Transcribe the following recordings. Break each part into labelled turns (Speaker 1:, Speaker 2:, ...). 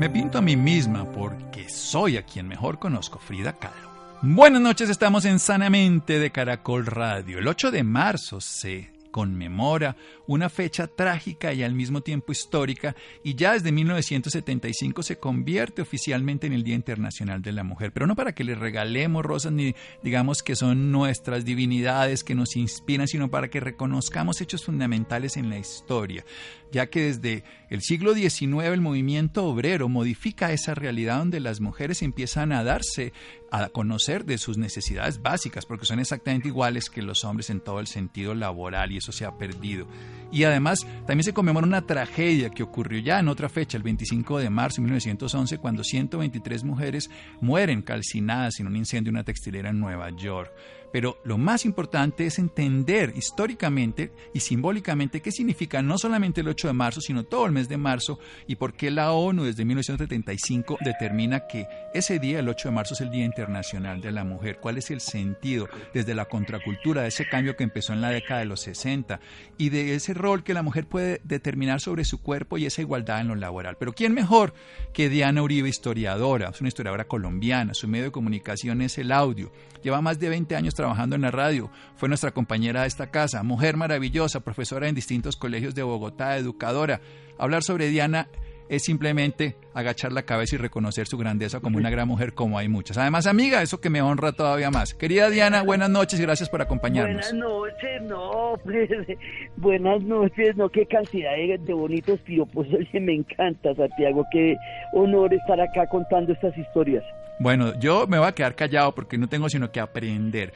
Speaker 1: Me pinto a mí misma porque soy a quien mejor conozco, Frida Kahlo. Buenas noches, estamos en Sanamente de Caracol Radio. El 8 de marzo se conmemora una fecha trágica y al mismo tiempo histórica y ya desde 1975 se convierte oficialmente en el Día Internacional de la Mujer, pero no para que le regalemos rosas ni digamos que son nuestras divinidades que nos inspiran, sino para que reconozcamos hechos fundamentales en la historia ya que desde el siglo XIX el movimiento obrero modifica esa realidad donde las mujeres empiezan a darse a conocer de sus necesidades básicas, porque son exactamente iguales que los hombres en todo el sentido laboral y eso se ha perdido. Y además también se conmemora una tragedia que ocurrió ya en otra fecha, el 25 de marzo de 1911, cuando 123 mujeres mueren calcinadas en un incendio en una textilera en Nueva York. Pero lo más importante es entender históricamente y simbólicamente qué significa no solamente el 8 de marzo, sino todo el mes de marzo y por qué la ONU desde 1975 determina que ese día, el 8 de marzo, es el Día Internacional de la Mujer. ¿Cuál es el sentido desde la contracultura de ese cambio que empezó en la década de los 60 y de ese rol que la mujer puede determinar sobre su cuerpo y esa igualdad en lo laboral? Pero ¿quién mejor que Diana Uribe, historiadora? Es una historiadora colombiana, su medio de comunicación es el audio. Lleva más de 20 años trabajando en la radio, fue nuestra compañera de esta casa, mujer maravillosa, profesora en distintos colegios de Bogotá, educadora. Hablar sobre Diana es simplemente agachar la cabeza y reconocer su grandeza como una gran mujer como hay muchas. Además, amiga, eso que me honra todavía más. Querida Diana, buenas noches y gracias por acompañarnos.
Speaker 2: Buenas noches, no, buenas noches, no, qué cantidad de, bonitos piropos, me encanta, Santiago, qué honor estar acá contando estas historias.
Speaker 1: Bueno, yo me voy a quedar callado porque no tengo sino que aprender.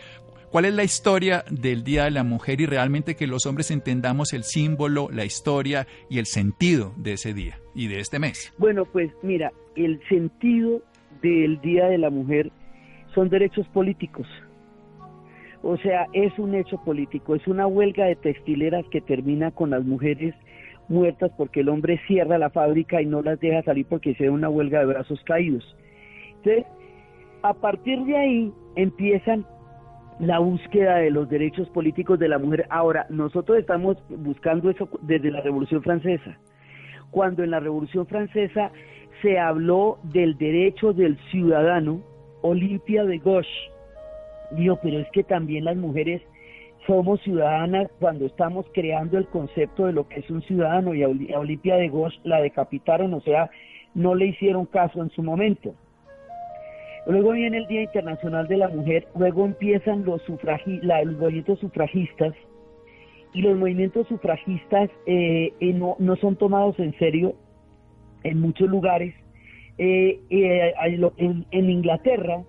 Speaker 1: ¿Cuál es la historia del Día de la Mujer y realmente que los hombres entendamos el símbolo, la historia y el sentido de ese día y de este mes?
Speaker 2: Bueno, pues mira, el sentido del Día de la Mujer son derechos políticos. O sea, es un hecho político, es una huelga de textileras que termina con las mujeres muertas porque el hombre cierra la fábrica y no las deja salir porque da una huelga de brazos caídos. Entonces, a partir de ahí empiezan la búsqueda de los derechos políticos de la mujer. Ahora, nosotros estamos buscando eso desde la Revolución Francesa. Cuando en la Revolución Francesa se habló del derecho del ciudadano, Olimpia de Gauche dijo, pero es que también las mujeres somos ciudadanas cuando estamos creando el concepto de lo que es un ciudadano y a Olimpia de Gauche la decapitaron, o sea, no le hicieron caso en su momento. Luego viene el Día Internacional de la Mujer, luego empiezan los, movimientos sufragistas y los movimientos sufragistas eh, eh, no, son tomados en serio en muchos lugares. Eh, en, en, Inglaterra,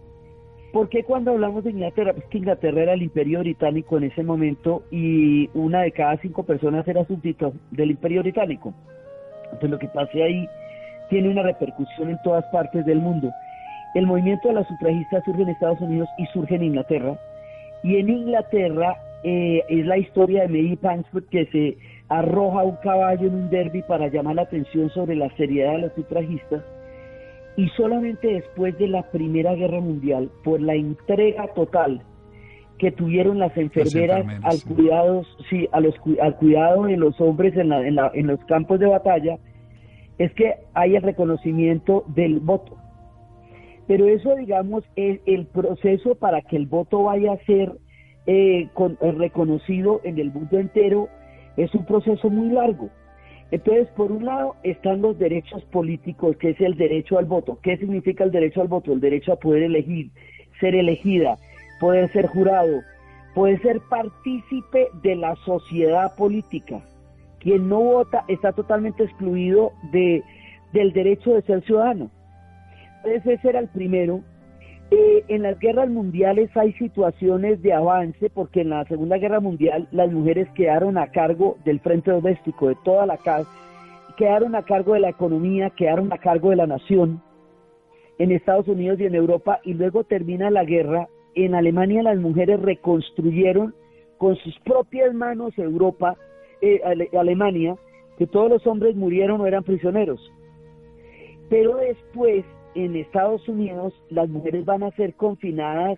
Speaker 2: ¿por qué cuando hablamos de Inglaterra? Pues que Inglaterra era el imperio británico en ese momento y una de cada cinco personas era súbdito del imperio británico. Entonces lo que pase ahí tiene una repercusión en todas partes del mundo. El movimiento de las sufragistas surge en Estados Unidos y surge en Inglaterra. Y en Inglaterra eh, es la historia de Mary Pansford que se arroja un caballo en un derby para llamar la atención sobre la seriedad de los sufragistas. Y solamente después de la Primera Guerra Mundial, por la entrega total que tuvieron las enfermeras al, sí, a los, al cuidado de los hombres en, en los campos de batalla, es que hay el reconocimiento del voto. Pero eso, digamos, es el proceso para que el voto vaya a ser eh, eh, reconocido en el mundo entero es un proceso muy largo. Entonces, por un lado están los derechos políticos, que es el derecho al voto. ¿Qué significa el derecho al voto? El derecho a poder elegir, ser elegida, poder ser jurado, poder ser partícipe de la sociedad política. Quien no vota está totalmente excluido de, del derecho de ser ciudadano. Ese era el primero. Eh, en las guerras mundiales hay situaciones de avance porque en la Segunda Guerra Mundial las mujeres quedaron a cargo del frente doméstico, de toda la casa, quedaron a cargo de la economía, quedaron a cargo de la nación en Estados Unidos y en Europa y luego termina la guerra. En Alemania las mujeres reconstruyeron con sus propias manos Europa, eh, Alemania, que todos los hombres murieron o eran prisioneros. Pero después en Estados Unidos las mujeres van a ser confinadas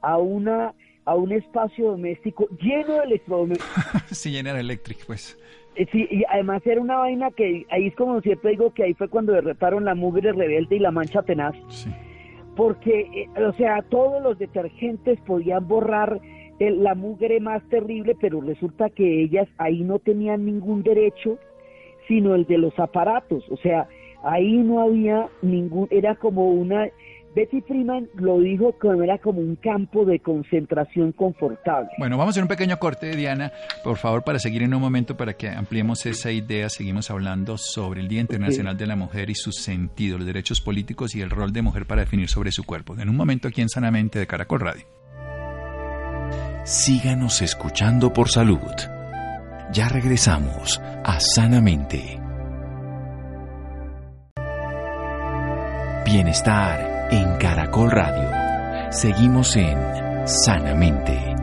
Speaker 2: a una a un espacio doméstico lleno de electrodomésticos.
Speaker 1: sí, lleno de eléctrico, pues.
Speaker 2: Eh, sí, y además era una vaina que ahí es como siempre digo que ahí fue cuando derretaron la mugre rebelde y la mancha tenaz. Sí. Porque, eh, o sea, todos los detergentes podían borrar la mugre más terrible, pero resulta que ellas ahí no tenían ningún derecho, sino el de los aparatos. O sea, ahí no había ningún, era como una, Betty Freeman lo dijo como era como un campo de concentración confortable.
Speaker 1: Bueno, vamos a hacer un pequeño corte, Diana, por favor, para seguir en un momento para que ampliemos esa idea. Seguimos hablando sobre el Día Internacional de la Mujer y su sentido, los derechos políticos y el rol de mujer para definir sobre su cuerpo. En un momento aquí en Sanamente de Caracol Radio.
Speaker 3: Síganos escuchando por salud. Ya regresamos a Sanamente. Bienestar en Caracol Radio. Seguimos en Sanamente.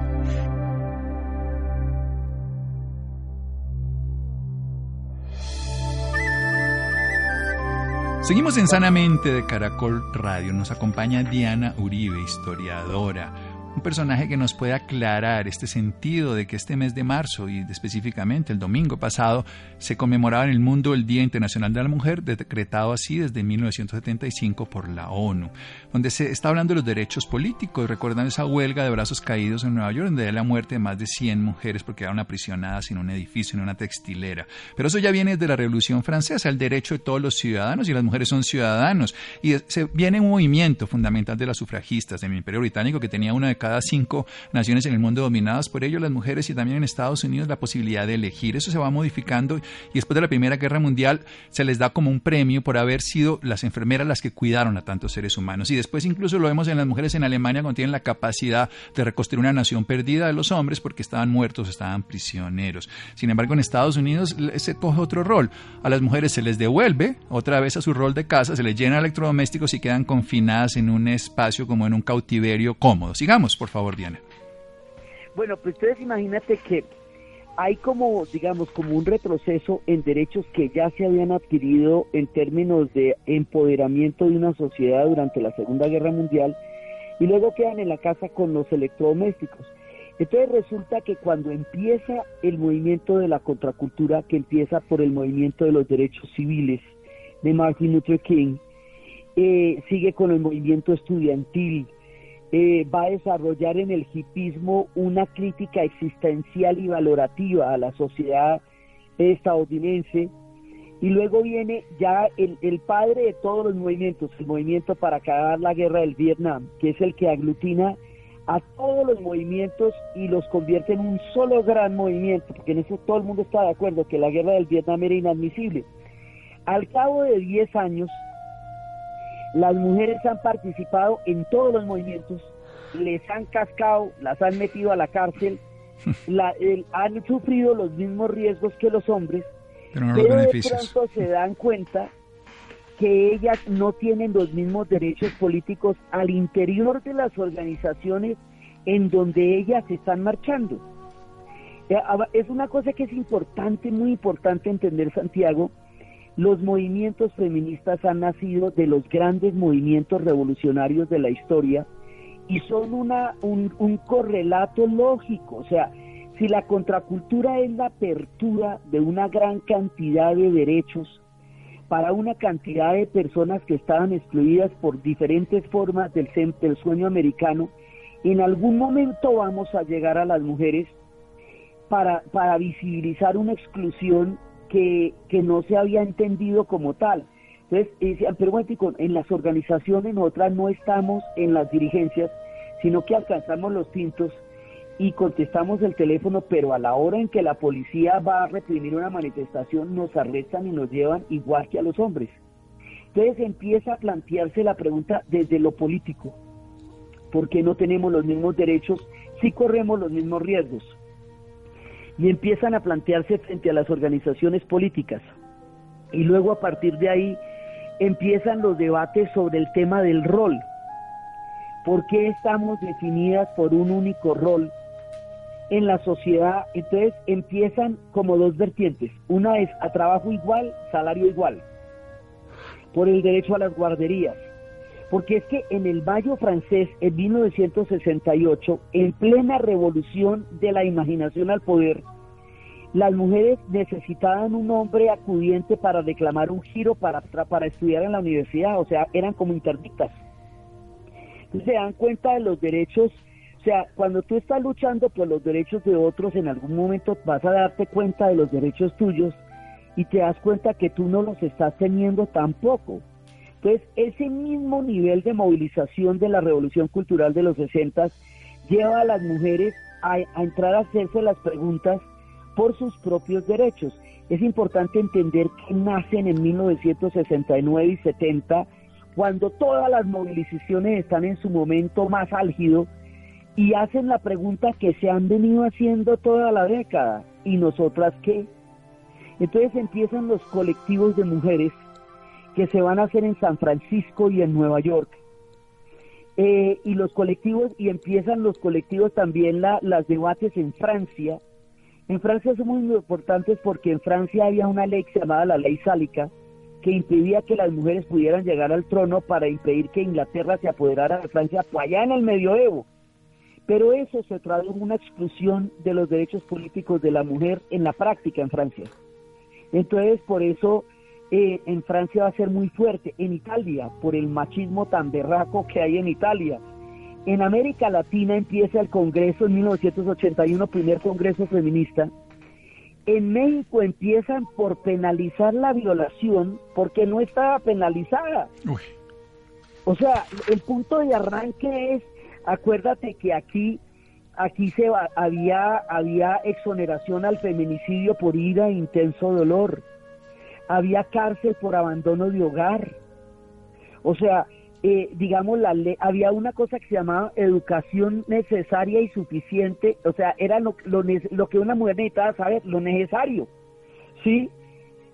Speaker 1: Seguimos en Sanamente de Caracol Radio. Nos acompaña Diana Uribe, historiadora un personaje que nos puede aclarar este sentido de que este mes de marzo y específicamente el domingo pasado se conmemoraba en el mundo el Día Internacional de la Mujer, decretado así desde 1975 por la ONU, donde se está hablando de los derechos políticos. Recuerdan esa huelga de brazos caídos en Nueva York, donde hay la muerte de más de 100 mujeres porque quedaron aprisionadas en un edificio, en una textilera. Pero eso ya viene desde la Revolución Francesa, el derecho de todos los ciudadanos y las mujeres son ciudadanos. Y se viene un movimiento fundamental de las sufragistas en el Imperio Británico que tenía una de cada cinco naciones en el mundo dominadas por ello, las mujeres y también en Estados Unidos la posibilidad de elegir. Eso se va modificando y después de la Primera Guerra Mundial se les da como un premio por haber sido las enfermeras las que cuidaron a tantos seres humanos. Y después incluso lo vemos en las mujeres en Alemania cuando tienen la capacidad de reconstruir una nación perdida de los hombres porque estaban muertos, estaban prisioneros. Sin embargo, en Estados Unidos se coge otro rol. A las mujeres se les devuelve otra vez a su rol de casa, se les llena electrodomésticos y quedan confinadas en un espacio como en un cautiverio cómodo. Sigamos, por favor, Diana.
Speaker 2: Bueno, pues ustedes imagínate que hay como, digamos, como un retroceso en derechos que ya se habían adquirido en términos de empoderamiento de una sociedad durante la Segunda Guerra Mundial y luego quedan en la casa con los electrodomésticos. Entonces resulta que cuando empieza el movimiento de la contracultura, que empieza por el movimiento de los derechos civiles de Martin Luther King, eh, sigue con el movimiento estudiantil, eh, va a desarrollar en el hipismo una crítica existencial y valorativa a la sociedad estadounidense. Y luego viene ya el, el, padre de todos los movimientos, el movimiento para acabar la guerra del Vietnam, que es el que aglutina a todos los movimientos y los convierte en un solo gran movimiento, porque en eso todo el mundo está de acuerdo, que la guerra del Vietnam era inadmisible. Al cabo de 10 años, las mujeres han participado en todos los movimientos, les han cascado, las han metido a la cárcel, han sufrido los mismos riesgos que los hombres, pero, de pronto se dan cuenta que ellas no tienen los mismos derechos políticos al interior de las organizaciones en donde ellas están marchando. Eh, es una cosa que es importante, muy importante entender, Santiago, los movimientos feministas han nacido de los grandes movimientos revolucionarios de la historia y son una, un, correlato lógico. O sea, si la contracultura es la apertura de una gran cantidad de derechos para una cantidad de personas que estaban excluidas por diferentes formas del, del sueño americano, en algún momento vamos a llegar a las mujeres para, para visibilizar una exclusión que, no se había entendido como tal. Entonces, decían, pero bueno, en las organizaciones nosotras no estamos en las dirigencias, sino que alcanzamos los tintos y contestamos el teléfono, pero a la hora en que la policía va a reprimir una manifestación, nos arrestan y nos llevan igual que a los hombres. Entonces empieza a plantearse la pregunta desde lo político. ¿Por qué no tenemos los mismos derechos si corremos los mismos riesgos? Y empiezan a plantearse frente a las organizaciones políticas. Y luego a partir de ahí empiezan los debates sobre el tema del rol. ¿Por qué estamos definidas por un único rol en la sociedad? Entonces empiezan como dos vertientes. Una es a trabajo igual, salario igual. Por el derecho a las guarderías. Porque es que en el Mayo francés, en 1968, en plena revolución de la imaginación al poder, las mujeres necesitaban un hombre acudiente para reclamar un giro para, para estudiar en la universidad, o sea, eran como interdictas. Se dan cuenta de los derechos, o sea, cuando tú estás luchando por los derechos de otros, en algún momento vas a darte cuenta de los derechos tuyos y te das cuenta que tú no los estás teniendo tampoco. Entonces, ese mismo nivel de movilización de la revolución cultural de los 60 lleva a las mujeres a, a entrar a hacerse las preguntas por sus propios derechos. Es importante entender que nacen en 1969 y 70, cuando todas las movilizaciones están en su momento más álgido y hacen la pregunta que se han venido haciendo toda la década. ¿Y nosotras qué? Entonces empiezan los colectivos de mujeres que se van a hacer en San Francisco y en Nueva York. Eh, y los colectivos, y empiezan los colectivos también la, las debates en Francia, en Francia son muy importantes porque en Francia había una ley llamada la ley sálica que impedía que las mujeres pudieran llegar al trono para impedir que Inglaterra se apoderara de Francia allá en el medioevo. Pero eso se tradujo en una exclusión de los derechos políticos de la mujer en la práctica en Francia. Entonces, por eso eh, en Francia va a ser muy fuerte. En Italia, por el machismo tan berraco que hay en Italia, en América Latina empieza el Congreso en 1981, primer Congreso feminista. En México empiezan por penalizar la violación porque no estaba penalizada. O sea, el punto de arranque es, acuérdate que aquí aquí se había había exoneración al feminicidio por ira e intenso dolor. Había cárcel por abandono de hogar. O sea, eh, digamos, la había una cosa que se llamaba educación necesaria y suficiente, o sea, era lo, lo, que una mujer necesitaba saber, lo necesario, ¿sí?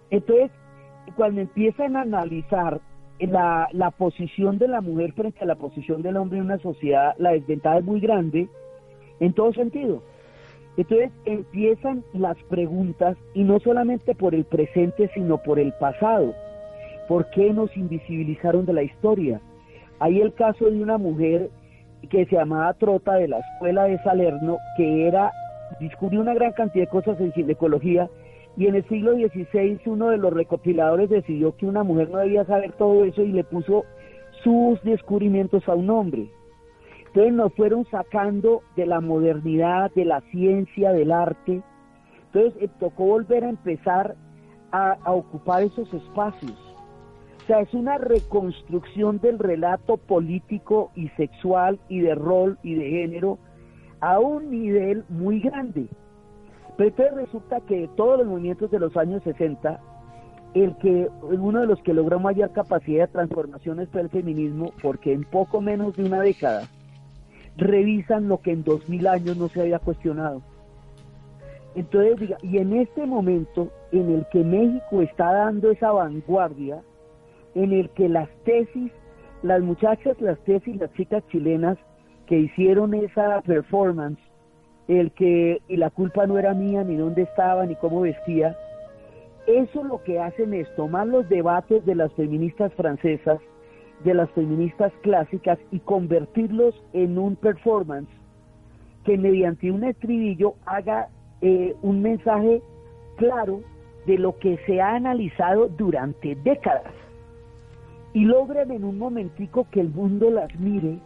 Speaker 2: Entonces, cuando empiezan a analizar la, la posición de la mujer frente a la posición del hombre en una sociedad, la desventaja es muy grande en todo sentido. Entonces empiezan las preguntas y no solamente por el presente, sino por el pasado. ¿Por qué nos invisibilizaron de la historia? Hay el caso de una mujer que se llamaba Trota de la escuela de Salerno, que era, descubrió una gran cantidad de cosas en ginecología, y en el siglo XVI uno de los recopiladores decidió que una mujer no debía saber todo eso y le puso sus descubrimientos a un hombre. Entonces nos fueron sacando de la modernidad, de la ciencia, del arte. Entonces eh, tocó volver a empezar a ocupar esos espacios. O sea, es una reconstrucción del relato político y sexual y de rol y de género a un nivel muy grande. Pero entonces resulta que todos los movimientos de los años 60, el que uno de los que logró mayor capacidad de transformación fue el feminismo, porque en poco menos de una década revisan lo que en 2000 años no se había cuestionado. Entonces, diga, y en este momento en el que México está dando esa vanguardia, en el que las tesis, las muchachas, las tesis, las chicas chilenas que hicieron esa performance, el que y la culpa no era mía, ni dónde estaba, ni cómo vestía, eso lo que hacen es tomar los debates de las feministas francesas, de las feministas clásicas y convertirlos en un performance que mediante un estribillo haga eh, un mensaje claro de lo que se ha analizado durante décadas y logran en un momentico que el mundo las mire,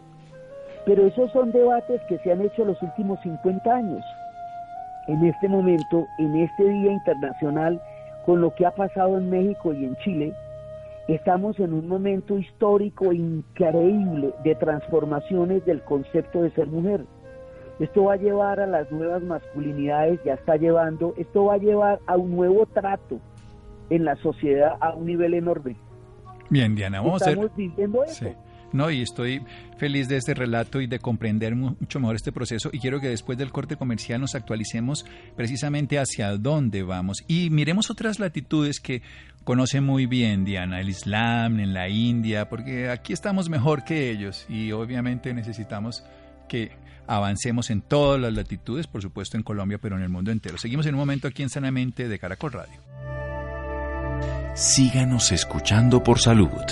Speaker 2: pero esos son debates que se han hecho los últimos 50 años. En este momento, en este Día Internacional, con lo que ha pasado en México y en Chile, estamos en un momento histórico increíble de transformaciones del concepto de ser mujer. Esto va a llevar a las nuevas masculinidades, ya está llevando, esto va a llevar a un nuevo trato en la sociedad a un nivel enorme.
Speaker 1: Bien, Diana, vamos
Speaker 2: a ver. Viviendo eso. Sí.
Speaker 1: No, y estoy feliz de este relato y de comprender mucho mejor este proceso y quiero que después del corte comercial nos actualicemos precisamente hacia dónde vamos y miremos otras latitudes que conoce muy bien, Diana, el Islam en la India, porque aquí estamos mejor que ellos y obviamente necesitamos que avancemos en todas las latitudes, por supuesto en Colombia, pero en el mundo entero. Seguimos en un momento aquí en Sanamente de Caracol Radio.
Speaker 3: Síganos escuchando por salud.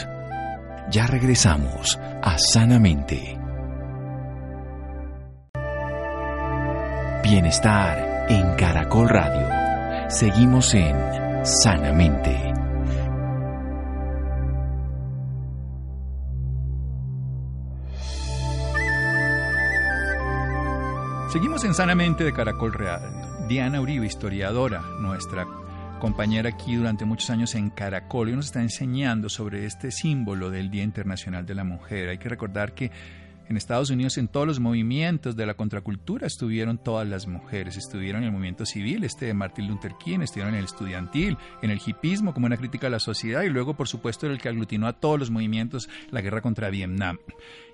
Speaker 3: Ya regresamos a Sanamente. Bienestar en Caracol Radio. Seguimos en Sanamente.
Speaker 1: Seguimos en Sanamente de Caracol Radio. Diana Uribe, historiadora, nuestra compañera aquí durante muchos años en Caracol, y nos está enseñando sobre este símbolo del Día Internacional de la Mujer. Hay que recordar que en Estados Unidos en todos los movimientos de la contracultura estuvieron todas las mujeres, estuvieron en el movimiento civil, este de Martin Luther King, estuvieron en el estudiantil, en el hipismo como una crítica a la sociedad y luego por supuesto el que aglutinó a todos los movimientos, la guerra contra Vietnam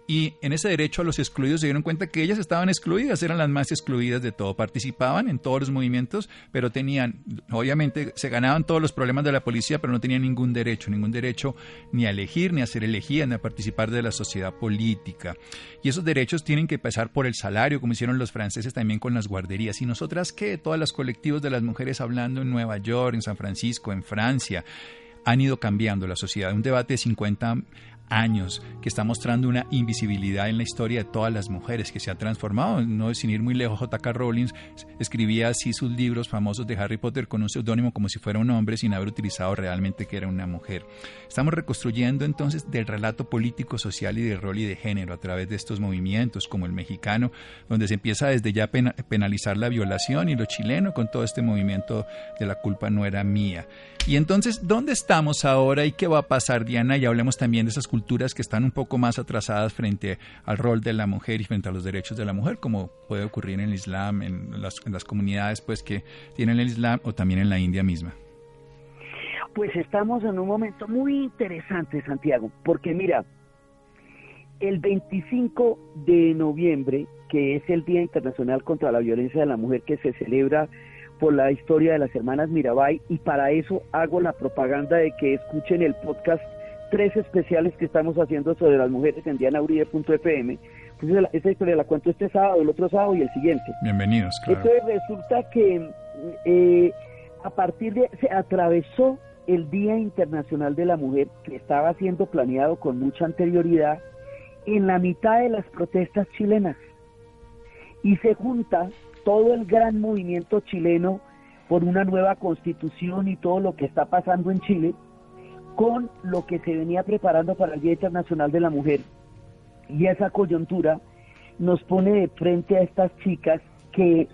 Speaker 1: y en ese derecho a los excluidos se dieron cuenta que ellas estaban excluidas, eran las más excluidas de todo, participaban en todos los movimientos, pero tenían, obviamente se ganaban todos los problemas de la policía, pero no tenían ningún derecho, ningún derecho ni a elegir, ni a ser elegidas, ni a participar de la sociedad política. Y esos derechos tienen que pasar por el salario, como hicieron los franceses también con las guarderías. ¿Y nosotras qué? Todas los colectivos de las mujeres hablando en Nueva York, en San Francisco, en Francia han ido cambiando la sociedad. Un debate de 50 años, que está mostrando una invisibilidad en la historia de todas las mujeres, que se ha transformado. No sin ir muy lejos, J.K. Rowling escribía así sus libros famosos de Harry Potter con un seudónimo como si fuera un hombre sin haber utilizado realmente que era una mujer. Estamos reconstruyendo entonces del relato político, social y de rol y de género a través de estos movimientos como el mexicano, donde se empieza desde ya a penalizar la violación y lo chileno con todo este movimiento de la culpa no era mía. Y entonces, ¿dónde estamos ahora y qué va a pasar, Diana? Y hablemos también de esas culturas que están un poco más atrasadas frente al rol de la mujer y frente a los derechos de la mujer, como puede ocurrir en el Islam, en las, en las comunidades pues que tienen el Islam o también en la India misma.
Speaker 2: Pues estamos en un momento muy interesante, Santiago, porque mira, el 25 de noviembre, que es el Día Internacional contra la Violencia de la Mujer que se celebra por la historia de las hermanas Mirabay y para eso hago la propaganda de que escuchen el podcast tres especiales que estamos haciendo sobre las mujeres en dianauribe.fm. Pues esa historia la cuento este sábado, el otro sábado y el siguiente.
Speaker 1: Bienvenidos. Claro.
Speaker 2: Entonces resulta que eh, a partir de se atravesó el Día Internacional de la Mujer que estaba siendo planeado con mucha anterioridad en la mitad de las protestas chilenas y se junta todo el gran movimiento chileno por una nueva constitución y todo lo que está pasando en Chile con lo que se venía preparando para el Día Internacional de la Mujer. Y esa coyuntura nos pone de frente a estas chicas que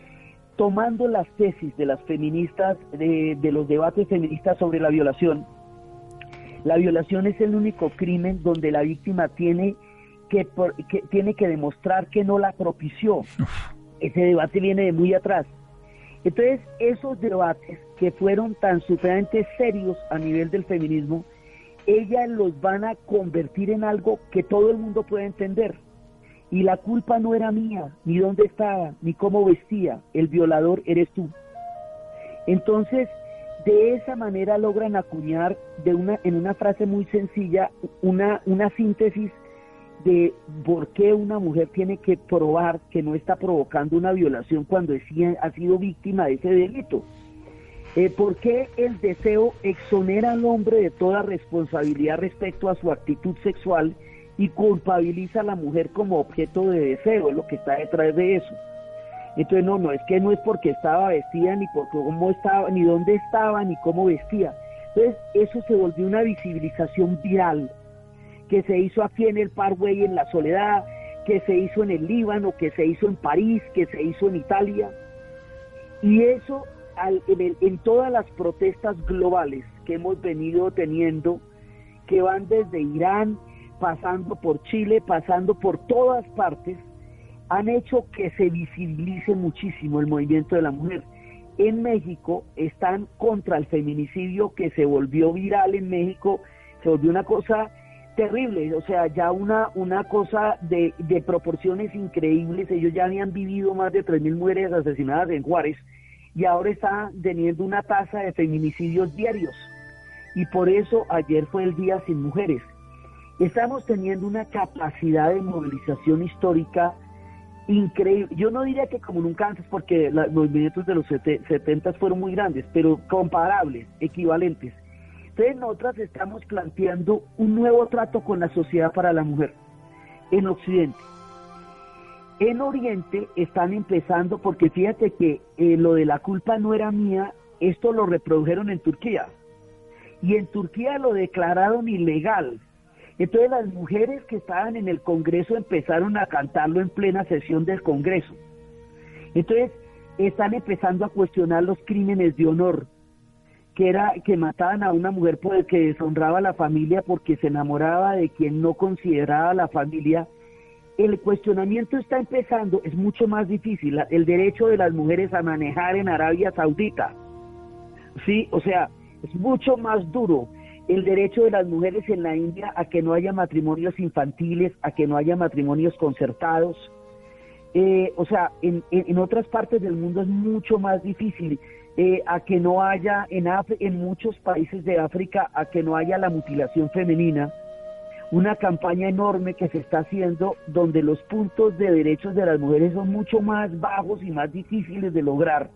Speaker 2: tomando las tesis de las feministas, de, los debates feministas sobre la violación, la violación es el único crimen donde la víctima tiene que, que tiene que demostrar que no la propició ese debate viene de muy atrás. Entonces, esos debates que fueron tan supremamente serios a nivel del feminismo, ellas los van a convertir en algo que todo el mundo puede entender. Y la culpa no era mía, ni dónde estaba, ni cómo vestía. El violador eres tú. Entonces, de esa manera logran acuñar de una, en una frase muy sencilla una, una síntesis de por qué una mujer tiene que probar que no está provocando una violación cuando ha sido víctima de ese delito. Eh, ¿Por qué el deseo exonera al hombre de toda responsabilidad respecto a su actitud sexual y culpabiliza a la mujer como objeto de deseo? Es lo que está detrás de eso. Entonces, no, no, es que no es porque estaba vestida, ni por cómo estaba, ni dónde estaba, ni cómo vestía. Entonces, eso se volvió una visibilización viral que se hizo aquí en el Parkway en la Soledad, que se hizo en el Líbano, que se hizo en París, que se hizo en Italia. Y eso en, en todas las protestas globales que hemos venido teniendo, que van desde Irán, pasando por Chile, pasando por todas partes, han hecho que se visibilice muchísimo el movimiento de la mujer. En México están contra el feminicidio que se volvió viral en México, se volvió una cosa terrible, o sea, ya una, una cosa de, de proporciones increíbles, ellos ya habían vivido más de 3.000 mujeres asesinadas en Juárez y ahora está teniendo una tasa de feminicidios diarios. y por eso ayer fue el Día Sin Mujeres. Estamos teniendo una capacidad de movilización histórica increíble. Yo no diría que como nunca antes, porque los movimientos de los 70 fueron muy grandes, pero comparables, equivalentes. Entonces nosotras estamos planteando un nuevo trato con la sociedad para la mujer en Occidente. En Oriente están empezando, porque fíjate que eh, lo de la culpa no era mía, esto lo reprodujeron en Turquía. Y en Turquía lo declararon ilegal. Entonces las mujeres que estaban en el Congreso empezaron a cantarlo en plena sesión del Congreso. Entonces están empezando a cuestionar los crímenes de honor, que era que mataban a una mujer que deshonraba a la familia porque se enamoraba de quien no consideraba la familia. El cuestionamiento está empezando, es mucho más difícil, el derecho de las mujeres a manejar en Arabia Saudita. Sí, o sea, es mucho más duro el derecho de las mujeres en la India a que no haya matrimonios infantiles, a que no haya matrimonios concertados. Eh, o sea, en, en, otras partes del mundo es mucho más difícil eh, a que no haya en, en muchos países de África, a que no haya la mutilación femenina. Una campaña enorme que se está haciendo donde los puntos de derechos de las mujeres son mucho más bajos y más difíciles de lograr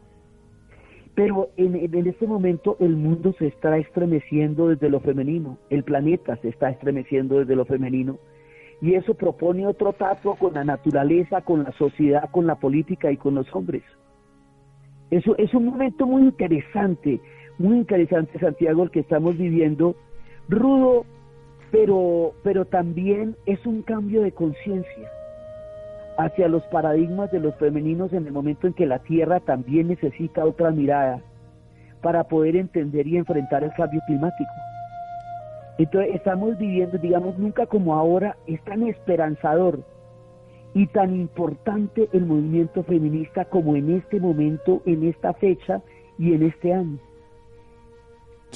Speaker 2: pero en, este momento el mundo se está estremeciendo desde lo femenino, el planeta se está estremeciendo desde lo femenino, y eso propone otro trato con la naturaleza, con la sociedad, con la política y con los hombres. Eso es un momento muy interesante, muy interesante, Santiago, el que estamos viviendo, rudo, pero, pero también es un cambio de conciencia hacia los paradigmas de los femeninos en el momento en que la Tierra también necesita otra mirada para poder entender y enfrentar el cambio climático. Entonces estamos viviendo, digamos, nunca como ahora, es tan esperanzador y tan importante el movimiento feminista como en este momento, en esta fecha y en este año.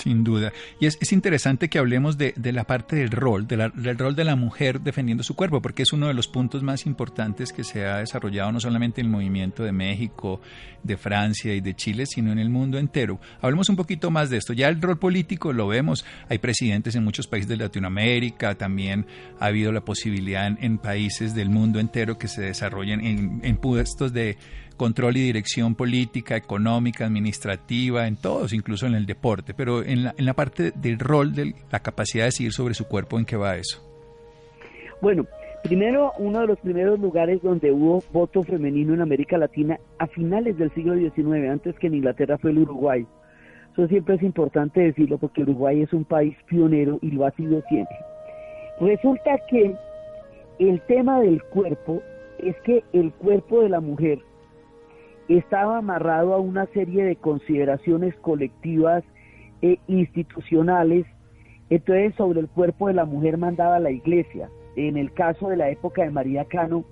Speaker 1: Sin duda. Y es, es interesante que hablemos de, de, la parte del rol, de la, del rol de la mujer defendiendo su cuerpo, porque es uno de los puntos más importantes que se ha desarrollado no solamente en el movimiento de México, de Francia y de Chile, sino en el mundo entero. Hablemos un poquito más de esto. Ya el rol político lo vemos, hay presidentes en muchos países de Latinoamérica, también ha habido la posibilidad en, en países del mundo entero que se desarrollen en, en puestos de control y dirección política, económica, administrativa, en todos, incluso en el deporte, pero en la, parte del rol, de la capacidad de decidir sobre su cuerpo, ¿en qué va eso?
Speaker 2: Bueno, primero, uno de los primeros lugares donde hubo voto femenino en América Latina a finales del siglo XIX, antes que en Inglaterra fue el Uruguay. Eso siempre es importante decirlo porque Uruguay es un país pionero y lo ha sido siempre. Resulta que el tema del cuerpo es que el cuerpo de la mujer estaba amarrado a una serie de consideraciones colectivas e institucionales. Entonces, sobre el cuerpo de la mujer mandaba la iglesia. En el caso de la época de María Cano,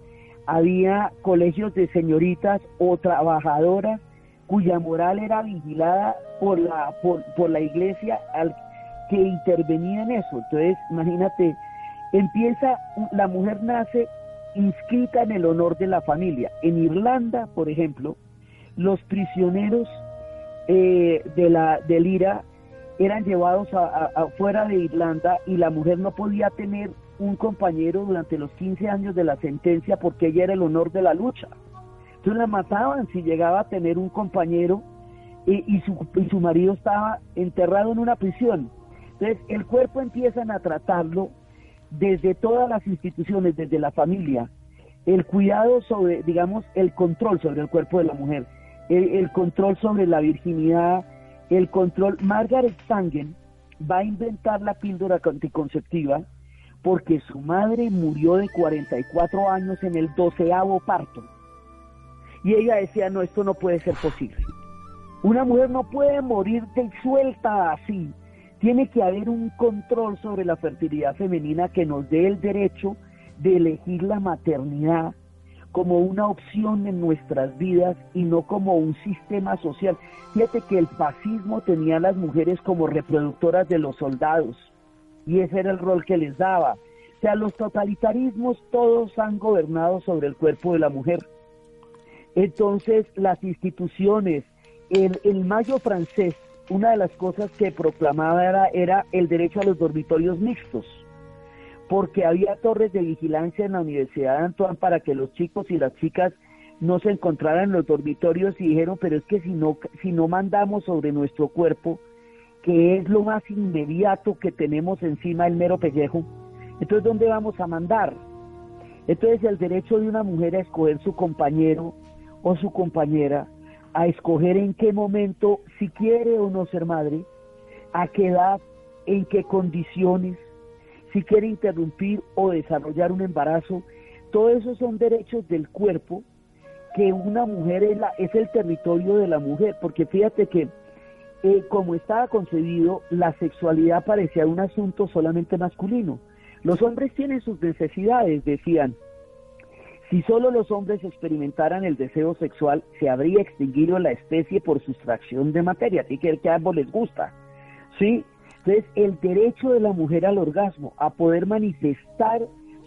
Speaker 2: había colegios de señoritas o trabajadoras cuya moral era vigilada por la, por, por la iglesia al que intervenía en eso. Entonces, imagínate, empieza, la mujer nace inscrita en el honor de la familia. En Irlanda, por ejemplo, los prisioneros eh, de la, del IRA eran llevados afuera de Irlanda y la mujer no podía tener un compañero durante los 15 años de la sentencia porque ella era el honor de la lucha. Entonces la mataban si llegaba a tener un compañero y, su, y su marido estaba enterrado en una prisión. Entonces el cuerpo empiezan a tratarlo desde todas las instituciones, desde la familia, el cuidado sobre, digamos, el control sobre el cuerpo de la mujer el, control sobre la virginidad, el control. Margaret Sanger va a inventar la píldora anticonceptiva porque su madre murió de 44 años en el doceavo parto. Y ella decía, no, esto no puede ser posible. Una mujer no puede morir de suelta así. Tiene que haber un control sobre la fertilidad femenina que nos dé el derecho de elegir la maternidad como una opción en nuestras vidas y no como un sistema social. Fíjate que el fascismo tenía a las mujeres como reproductoras de los soldados y ese era el rol que les daba. O sea, los totalitarismos todos han gobernado sobre el cuerpo de la mujer. Entonces, las instituciones, el, el mayo francés una de las cosas que proclamaba era, era el derecho a los dormitorios mixtos, porque había torres de vigilancia en la Universidad de Antoine para que los chicos y las chicas no se encontraran en los dormitorios y dijeron, pero es que si no, si no mandamos sobre nuestro cuerpo, que es lo más inmediato que tenemos encima del mero pellejo, entonces ¿dónde vamos a mandar? Entonces el derecho de una mujer a escoger su compañero o su compañera, a escoger en qué momento, si quiere o no ser madre, a qué edad, en qué condiciones, si quiere interrumpir o desarrollar un embarazo, todos esos son derechos del cuerpo que una mujer es, la, es el territorio de la mujer, porque fíjate que eh, como estaba concebido, la sexualidad parecía un asunto solamente masculino. Los hombres tienen sus necesidades, decían. Si solo los hombres experimentaran el deseo sexual, se habría extinguido la especie por sustracción de materia, así que a ambos les gusta. ¿Sí? Entonces, el derecho de la mujer al orgasmo, a poder manifestar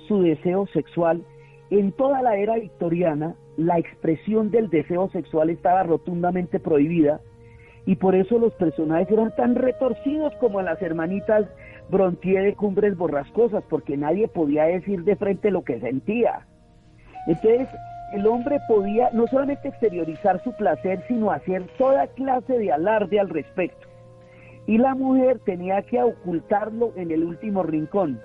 Speaker 2: su deseo sexual, en toda la era victoriana, la expresión del deseo sexual estaba rotundamente prohibida y por eso los personajes eran tan retorcidos como las hermanitas Brontier de Cumbres Borrascosas, porque nadie podía decir de frente lo que sentía. Entonces, el hombre podía no solamente exteriorizar su placer, sino hacer toda clase de alarde al respecto. Y la mujer tenía que ocultarlo en el último rincón.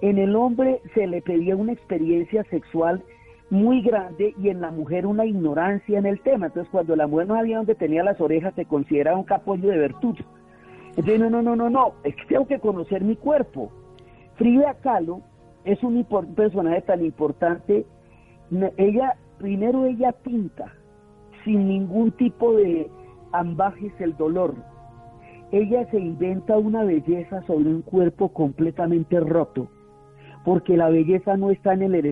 Speaker 2: En el hombre se le pedía una experiencia sexual muy grande y en la mujer una ignorancia en el tema. Entonces, cuando la mujer no sabía dónde tenía las orejas, se consideraba un capollo de virtud. Entonces, no, no, no, no, no, es que tengo que conocer mi cuerpo. Frida Kahlo es un personaje tan importante. Ella, primero ella pinta sin ningún tipo de ambajes el dolor. Ella se inventa una belleza sobre un cuerpo completamente roto porque la belleza no está en el,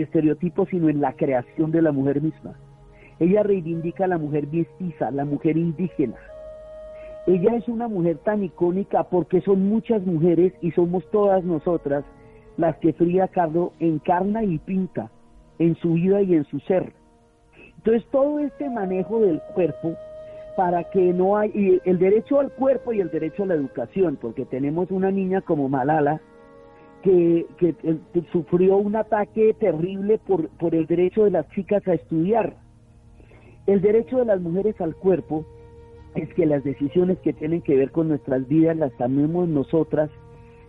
Speaker 2: estereotipo, sino en la creación de la mujer misma. Ella reivindica a la mujer mestiza, la mujer indígena. Ella es una mujer tan icónica porque son muchas mujeres y somos todas nosotras las que Frida Kahlo encarna y pinta en su vida y en su ser. Entonces todo este manejo del cuerpo para que no hay el derecho al cuerpo y el derecho a la educación, porque tenemos una niña como Malala que, sufrió un ataque terrible por, por el derecho de las chicas a estudiar. El derecho de las mujeres al cuerpo es que las decisiones que tienen que ver con nuestras vidas las tomemos nosotras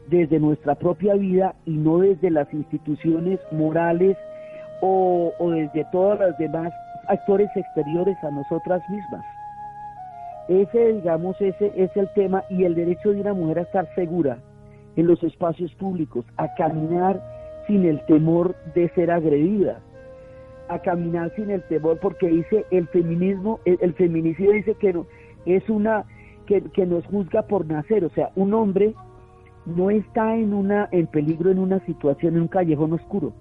Speaker 2: desde nuestra propia vida y no desde las instituciones morales o, o desde todos los demás actores exteriores a nosotras mismas. Ese, digamos, ese es el tema y el derecho de una mujer a estar segura en los espacios públicos, a caminar sin el temor de ser agredida, a caminar sin el temor, porque dice el feminismo, el, feminicidio dice que no, es una que, que, nos juzga por nacer, o sea, un hombre no está en una en peligro en una situación en un callejón oscuro,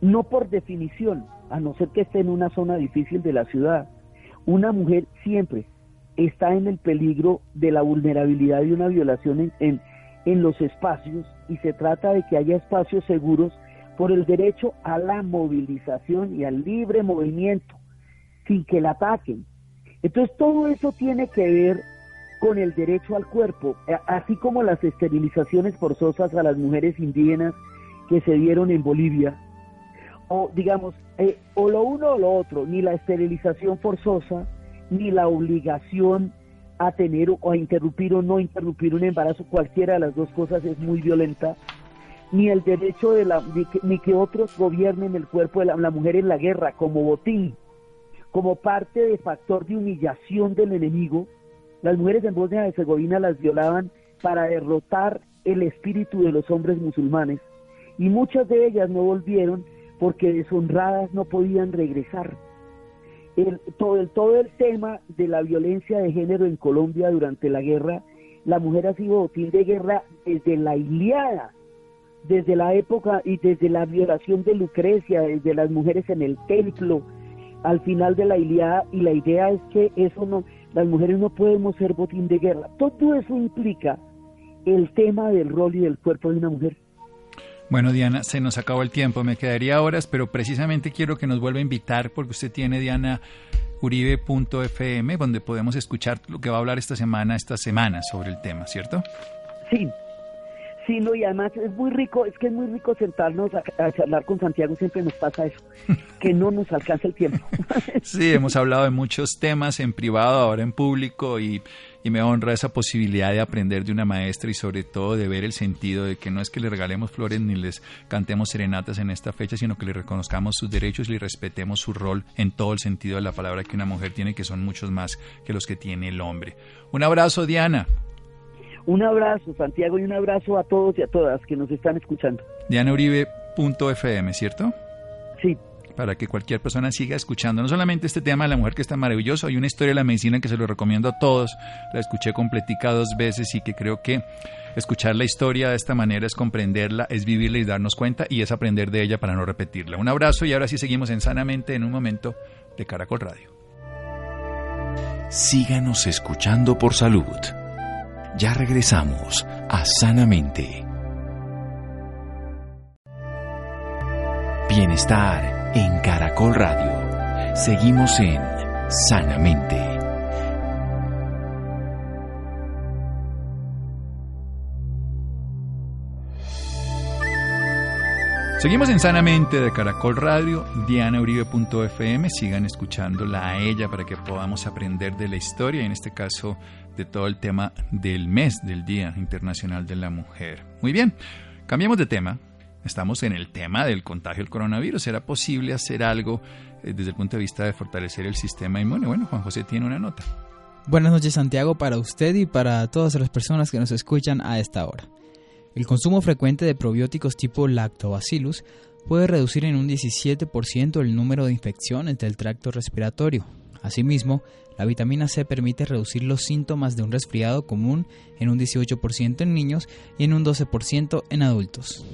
Speaker 2: no por definición, a no ser que esté en una zona difícil de la ciudad. Una mujer siempre está en el peligro de la vulnerabilidad de una violación en los espacios y se trata de que haya espacios seguros por el derecho a la movilización y al libre movimiento sin que la ataquen. Entonces todo eso tiene que ver con el derecho al cuerpo, así como las esterilizaciones forzosas a las mujeres indígenas que se dieron en Bolivia, o digamos, eh, o lo uno o lo otro, ni la esterilización forzosa, ni la obligación a tener o a interrumpir o no interrumpir un embarazo, cualquiera de las dos cosas es muy violenta, ni el derecho de la, ni que, otros gobiernen el cuerpo de la, mujer en la guerra como botín, como parte de factor de humillación del enemigo. Las mujeres en Bosnia y Herzegovina las violaban para derrotar el espíritu de los hombres musulmanes y muchas de ellas no volvieron porque deshonradas no podían regresar todo, el, todo el tema de la violencia de género en Colombia durante la guerra, la mujer ha sido botín de guerra desde la Iliada, desde la época y desde la violación de Lucrecia, desde las mujeres en el templo, al final de la Iliada, y la idea es que eso no, las mujeres no podemos ser botín de guerra. Todo eso implica el tema del rol y del cuerpo de una mujer.
Speaker 1: Bueno, Diana, se nos acabó el tiempo, me quedaría horas, pero precisamente quiero que nos vuelva a invitar porque usted tiene, Diana, uribe.fm, donde podemos escuchar lo que va a hablar esta semana, esta semana sobre el tema, ¿cierto?
Speaker 2: Sí, Sí, no, y además es muy rico, es que es muy rico sentarnos a, charlar con Santiago, siempre nos pasa eso, que no nos alcanza el tiempo.
Speaker 1: sí, hemos hablado de muchos temas en privado, ahora en público, y, y, me honra esa posibilidad de aprender de una maestra y sobre todo de ver el sentido de que no es que le regalemos flores ni les cantemos serenatas en esta fecha, sino que le reconozcamos sus derechos y le respetemos su rol en todo el sentido de la palabra que una mujer tiene, que son muchos más que los que tiene el hombre. Un abrazo, Diana.
Speaker 2: Un abrazo, Santiago, y un abrazo a todos y a todas que nos están escuchando.
Speaker 1: DianaUribe.fm, ¿cierto?
Speaker 2: Sí.
Speaker 1: Para que cualquier persona siga escuchando. No solamente este tema de la mujer que está maravilloso, hay una historia de la medicina que se lo recomiendo a todos. La escuché completica dos veces y que creo que escuchar la historia de esta manera es comprenderla, es vivirla y darnos cuenta y es aprender de ella para no repetirla. Un abrazo y ahora sí seguimos en Sanamente en un momento de Caracol Radio.
Speaker 3: Síganos escuchando por salud. Ya regresamos a Sanamente. Bienestar en Caracol Radio. Seguimos en Sanamente.
Speaker 1: Seguimos en Sanamente de Caracol Radio, dianauribe.fm, sigan escuchándola a ella para que podamos aprender de la historia, en este caso de todo el tema del mes del Día Internacional de la Mujer. Muy bien, cambiamos de tema, estamos en el tema del contagio del coronavirus, ¿será posible hacer algo eh, desde el punto de vista de fortalecer el sistema inmune? Bueno, Juan José tiene una nota.
Speaker 4: Buenas noches Santiago para usted y para todas las personas que nos escuchan a esta hora. El consumo frecuente de probióticos tipo lactobacillus puede reducir en un 17% el número de infecciones del tracto respiratorio. Asimismo, la vitamina C permite reducir los síntomas de un resfriado común en un 18% en niños y en un 12% en adultos.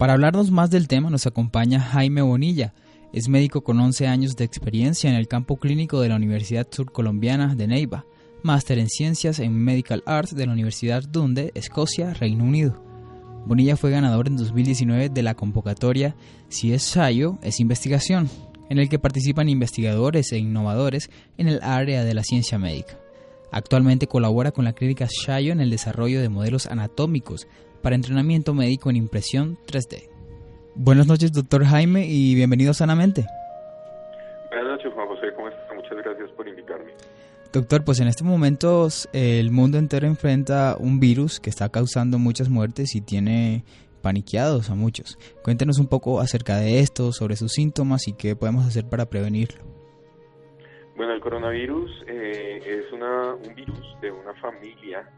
Speaker 4: Para hablarnos más del tema nos acompaña Jaime Bonilla, es médico con 11 años de experiencia en el campo clínico de la Universidad Surcolombiana de Neiva, máster en Ciencias en Medical Arts de la Universidad Dundee, Escocia, Reino Unido. Bonilla fue ganador en 2019 de la convocatoria Si es Sayo, es investigación, en el que participan investigadores e innovadores en el área de la ciencia médica. Actualmente colabora con la clínica Shayo en el desarrollo de modelos anatómicos para entrenamiento médico en impresión 3D. Buenas noches, doctor Jaime, y bienvenido sanamente.
Speaker 5: Buenas noches, Juan José, ¿cómo estás? Muchas gracias por invitarme.
Speaker 4: Doctor, pues en estos momentos el mundo entero enfrenta un virus que está causando muchas muertes y tiene paniqueados a muchos. Cuéntenos un poco acerca de esto, sobre sus síntomas y qué podemos hacer para prevenirlo.
Speaker 5: Bueno, el coronavirus eh, es una, un virus de una familia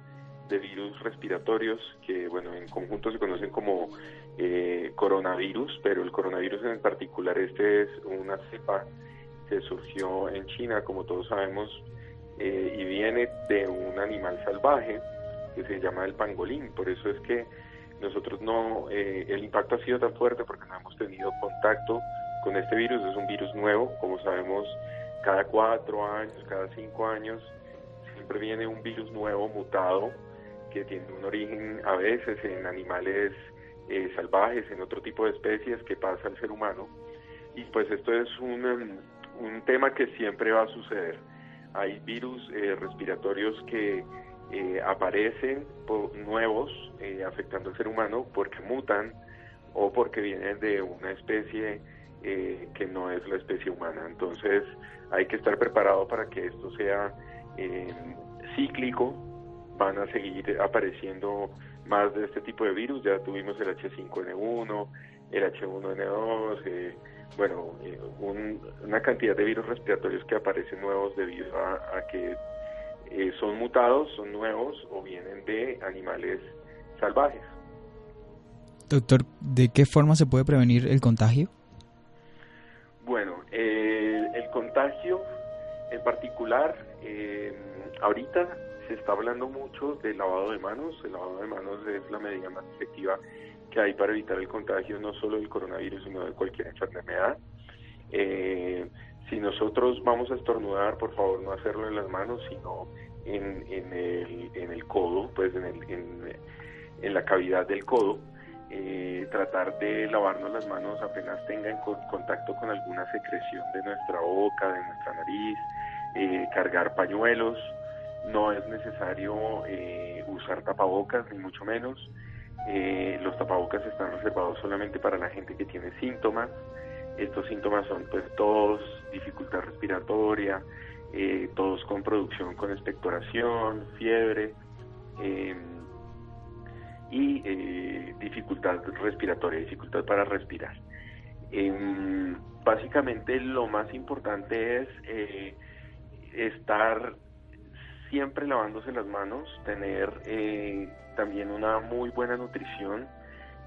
Speaker 5: de virus respiratorios que, bueno, en conjunto se conocen como eh, coronavirus, pero el coronavirus en particular este es una cepa que surgió en China, como todos sabemos, eh, y viene de un animal salvaje que se llama el pangolín. Por eso es que nosotros no, eh, el impacto ha sido tan fuerte porque no hemos tenido contacto con este virus. Es un virus nuevo, como sabemos, cada cuatro años, cada cinco años, siempre viene un virus nuevo mutado que tiene un origen a veces en animales eh, salvajes, en otro tipo de especies que pasa al ser humano. Y pues esto es un, un tema que siempre va a suceder hay virus eh, respiratorios que eh, aparecen nuevos eh, afectando al ser humano porque mutan o porque vienen de una especie que no es la especie humana. Entonces hay que estar preparado para que esto sea cíclico. Van a seguir apareciendo más de este tipo de virus. Ya tuvimos el H5N1, el H1N2 bueno, eh, una cantidad de virus respiratorios que aparecen nuevos debido a, que eh, son mutados, son nuevos o vienen de animales salvajes.
Speaker 4: Doctor, ¿de qué forma se puede prevenir el contagio?
Speaker 5: Bueno, el contagio en particular, eh, ahorita se está hablando mucho del lavado de manos. El lavado de manos es la medida más efectiva que hay para evitar el contagio no solo del coronavirus, sino de cualquier enfermedad. Eh, si nosotros vamos a estornudar, por favor no hacerlo en las manos, sino en, el, en el codo, pues en, el, en, la cavidad del codo. eh, tratar de lavarnos las manos apenas tengan contacto con alguna secreción de nuestra boca, de nuestra nariz, eh, cargar pañuelos, no es necesario eh, usar tapabocas, ni mucho menos. los tapabocas están reservados solamente para la gente que tiene síntomas. Estos síntomas son pues tos, dificultad respiratoria, todos con producción con expectoración, fiebre y eh, dificultad respiratoria, dificultad para respirar. Em, básicamente lo más importante es eh, estar siempre lavándose las manos, tener eh, también una muy buena nutrición.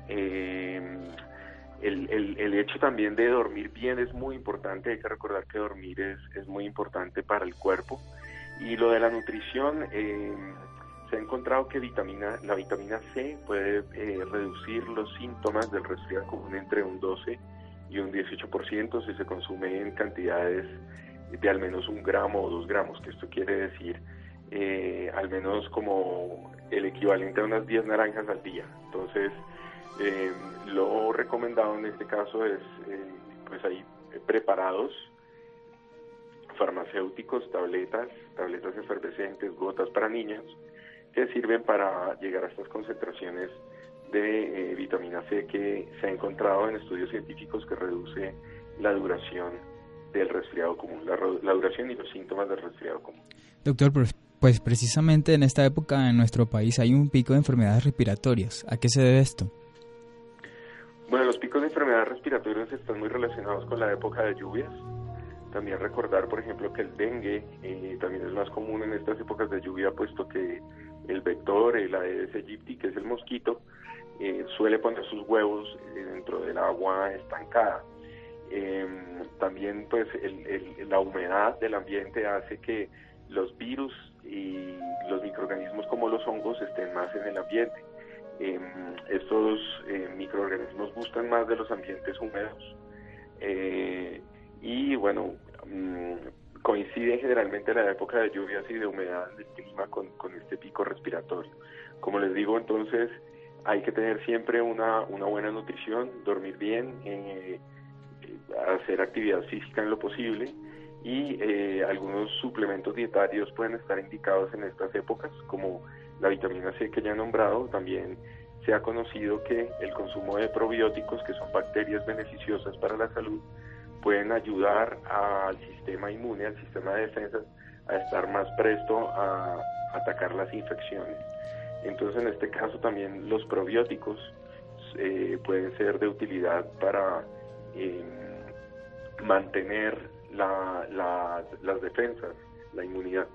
Speaker 5: Em, el, el, el, hecho también de dormir bien es muy importante, hay que recordar que dormir es, es muy importante para el cuerpo. Y lo de la nutrición, eh, se ha encontrado que vitamina, la vitamina C puede eh, reducir los síntomas del resfriado común entre un 12 y un 18% si se consume en cantidades de al menos un gramo o dos gramos, que esto quiere decir eh, al menos como el equivalente a unas 10 naranjas al día. Entonces, eh, lo recomendado en este caso es, pues hay preparados farmacéuticos, tabletas, tabletas efervescentes, gotas para niños, que sirven para llegar a estas concentraciones de eh, vitamina C que se ha encontrado en estudios científicos que reduce la duración del resfriado común, la, duración y los síntomas del resfriado común.
Speaker 4: Doctor, pues, precisamente en esta época en nuestro país hay un pico de enfermedades respiratorias. ¿A qué se debe esto?
Speaker 5: Bueno, los picos de enfermedades respiratorias están muy relacionados con la época de lluvias. También recordar, por ejemplo, que el dengue eh, también es más común en estas épocas de lluvia, puesto que el vector, el Aedes aegypti, que es el mosquito, eh, suele poner sus huevos eh, dentro del agua estancada. Em, también pues la humedad del ambiente hace que los virus y los microorganismos como los hongos estén más en el ambiente. Em, estos eh, microorganismos gustan más de los ambientes húmedos y bueno, mm, coincide generalmente la época de lluvias y de humedad del clima con, este pico respiratorio. Como les digo, entonces hay que tener siempre una, buena nutrición, dormir bien, eh, hacer actividad física en lo posible y eh, algunos suplementos dietarios pueden estar indicados en estas épocas, como la vitamina C que ya he nombrado, también se ha conocido que el consumo de probióticos, que son bacterias beneficiosas para la salud, pueden ayudar al sistema inmune, al sistema de defensa, a estar más presto a atacar las infecciones. Entonces, en este caso también los probióticos eh, pueden ser de utilidad para em, mantener las defensas, la inmunidad.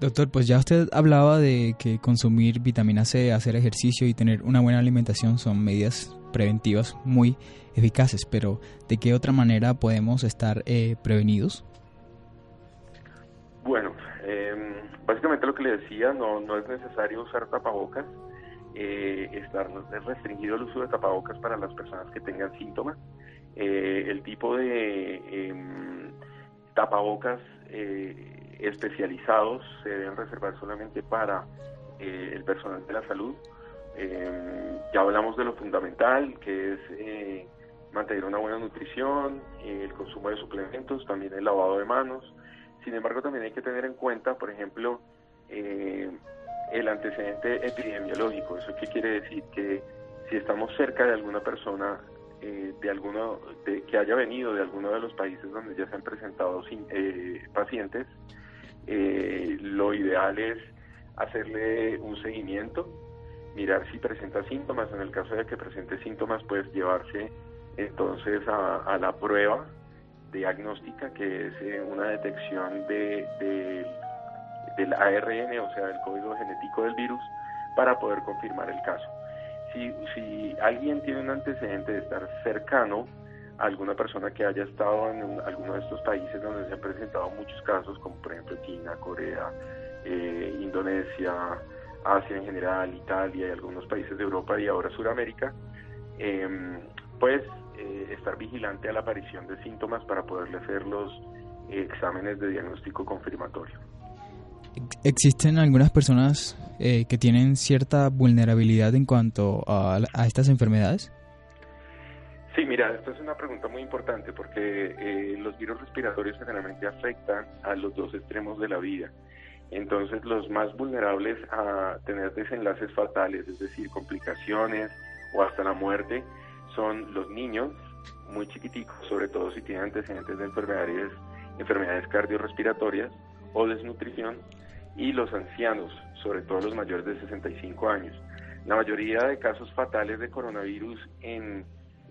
Speaker 4: Doctor, pues ya usted hablaba de que consumir vitamina C, hacer ejercicio y tener una buena alimentación son medidas preventivas muy eficaces, pero ¿de qué otra manera podemos estar eh, prevenidos?
Speaker 5: Bueno, em, básicamente lo que le decía, no, no es necesario usar tapabocas, eh, estar restringido el uso de tapabocas para las personas que tengan síntomas. Eh, el tipo de em, tapabocas especializados se deben reservar solamente para el personal de la salud eh, ya hablamos de lo fundamental, que es eh, mantener una buena nutrición, el consumo de suplementos, también el lavado de manos. Sin embargo, también hay que tener en cuenta, por ejemplo, eh, el antecedente epidemiológico. ¿Eso qué quiere decir? Que si estamos cerca de alguna persona eh, de alguno de, que haya venido de alguno de los países donde ya se han presentado pacientes, lo ideal es hacerle un seguimiento mirar si presenta síntomas. En el caso de que presente síntomas, pues llevarse entonces a, la prueba diagnóstica, que es eh, una detección de, del ARN, o sea, del código genético del virus, para poder confirmar el caso. Si, si alguien tiene un antecedente de estar cercano a alguna persona que haya estado en alguno de estos países donde se han presentado muchos casos, como por ejemplo China, Corea, eh, Indonesia, Asia en general, Italia y algunos países de Europa y ahora Sudamérica, em, pues eh, estar vigilante a la aparición de síntomas para poderle hacer los exámenes de diagnóstico confirmatorio.
Speaker 4: ¿Existen algunas personas eh, que tienen cierta vulnerabilidad en cuanto a, a, estas enfermedades?
Speaker 5: Sí, mira, esta es una pregunta muy importante porque eh, los virus respiratorios generalmente afectan a los dos extremos de la vida. Entonces, los más vulnerables a tener desenlaces fatales, es decir, complicaciones o hasta la muerte, son los niños muy chiquiticos, sobre todo si tienen antecedentes de enfermedades, enfermedades cardiorrespiratorias o desnutrición, y los ancianos, sobre todo los mayores de 65 años. La mayoría de casos fatales de coronavirus en,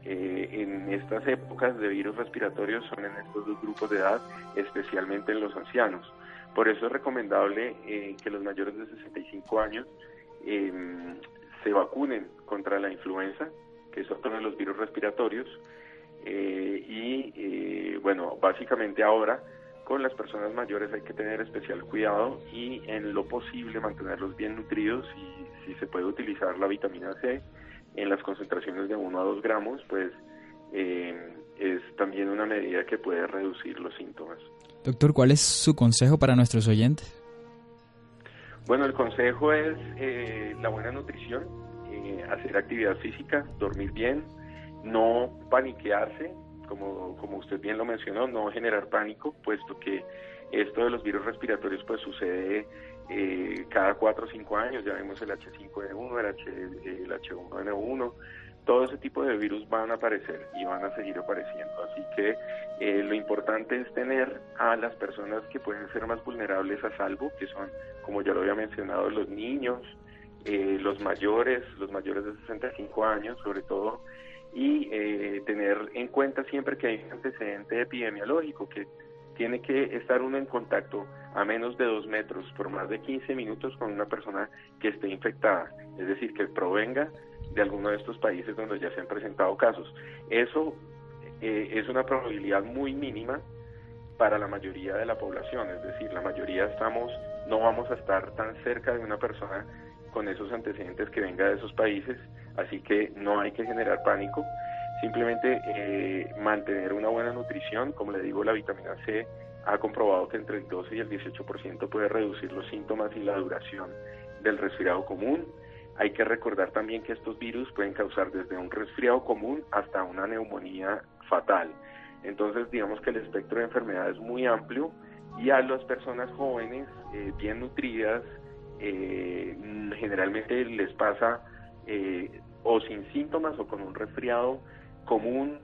Speaker 5: eh, en estas épocas de virus respiratorios son en estos dos grupos de edad, especialmente en los ancianos. Por eso es recomendable eh, que los mayores de 65 años em, se vacunen contra la influenza, que es otro de los virus respiratorios. Eh, y bueno, básicamente ahora con las personas mayores hay que tener especial cuidado y en lo posible mantenerlos bien nutridos y si se puede utilizar la vitamina C en las concentraciones de 1 a 2 gramos, pues eh, es también una medida que puede reducir los síntomas.
Speaker 4: Doctor, ¿cuál es su consejo para nuestros oyentes?
Speaker 5: Bueno, el consejo es eh, la buena nutrición, eh, hacer actividad física, dormir bien, no paniquearse, como, como usted bien lo mencionó, no generar pánico, puesto que esto de los virus respiratorios pues sucede eh, cada 4 o 5 años, ya vemos el H5N1, el, H, el H1N1, todo ese tipo de virus van a aparecer y van a seguir apareciendo. Así que eh, lo importante es tener a las personas que pueden ser más vulnerables a salvo, que son, como ya lo había mencionado, los niños, eh, los mayores, los mayores de 65 años, sobre todo, y eh, tener en cuenta siempre que hay un antecedente epidemiológico, que tiene que estar uno en contacto a menos de dos metros por más de 15 minutos con una persona que esté infectada, es decir, que provenga de alguno de estos países donde ya se han presentado casos. Eso eh, es una probabilidad muy mínima para la mayoría de la población, es decir, la mayoría estamos, no vamos a estar tan cerca de una persona con esos antecedentes que venga de esos países, así que no hay que generar pánico, simplemente eh, mantener una buena nutrición, como le digo, la vitamina C ha comprobado que entre el 12 y el 18% puede reducir los síntomas y la duración del resfriado común. Hay que recordar también que estos virus pueden causar desde un resfriado común hasta una neumonía fatal. Entonces, digamos que el espectro de enfermedad es muy amplio y a las personas jóvenes, eh, bien nutridas, eh, generalmente les pasa eh, o sin síntomas o con un resfriado común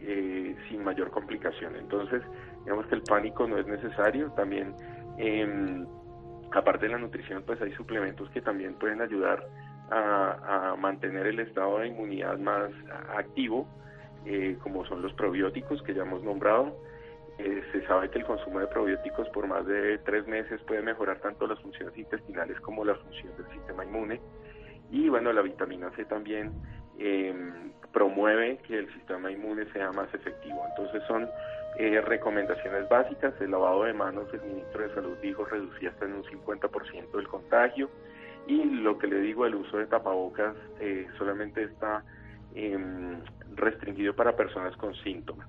Speaker 5: eh, sin mayor complicación. Entonces, digamos que el pánico no es necesario. También, em, aparte de la nutrición, pues hay suplementos que también pueden ayudar a, mantener el estado de inmunidad más activo, como son los probióticos que ya hemos nombrado. Eh, se sabe que el consumo de probióticos por más de tres meses puede mejorar tanto las funciones intestinales como la función del sistema inmune. Y bueno, la vitamina C también em, promueve que el sistema inmune sea más efectivo. Entonces son eh, recomendaciones básicas. El lavado de manos, el ministro de Salud dijo, reducía hasta en un 50% el contagio. Y lo que le digo, el uso de tapabocas eh, solamente está em, restringido para personas con síntomas.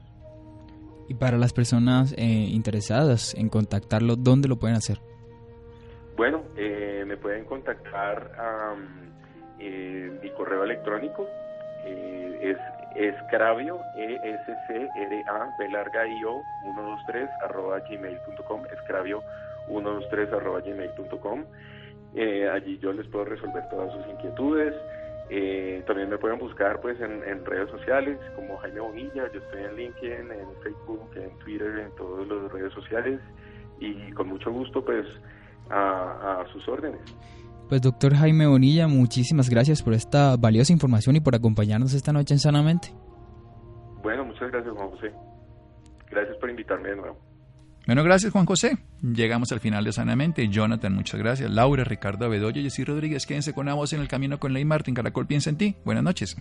Speaker 4: Y para las personas eh, interesadas en contactarlo, ¿dónde lo pueden hacer?
Speaker 5: Bueno, eh, me pueden contactar a eh, mi correo electrónico, es escravio, e s c r a b larga i o 123 arroba gmail.com, escravio 123 arroba gmail.com. allí yo les puedo resolver todas sus inquietudes. Eh, también me pueden buscar pues en, redes sociales como Jaime Bonilla, yo estoy en LinkedIn, en Facebook, en Twitter, en todas las redes sociales y con mucho gusto pues a sus órdenes.
Speaker 4: Pues doctor Jaime Bonilla, muchísimas gracias por esta valiosa información y por acompañarnos esta noche en Sanamente.
Speaker 5: Bueno, muchas gracias Juan José. Gracias por invitarme de nuevo.
Speaker 1: Bueno, gracias Juan José. Llegamos al final de Sanamente. Jonathan, muchas gracias. Laura, Ricardo Bedoya, Jessy Rodríguez, quédense con la voz en el camino con Ley Martín. Caracol piensa en ti. Buenas noches.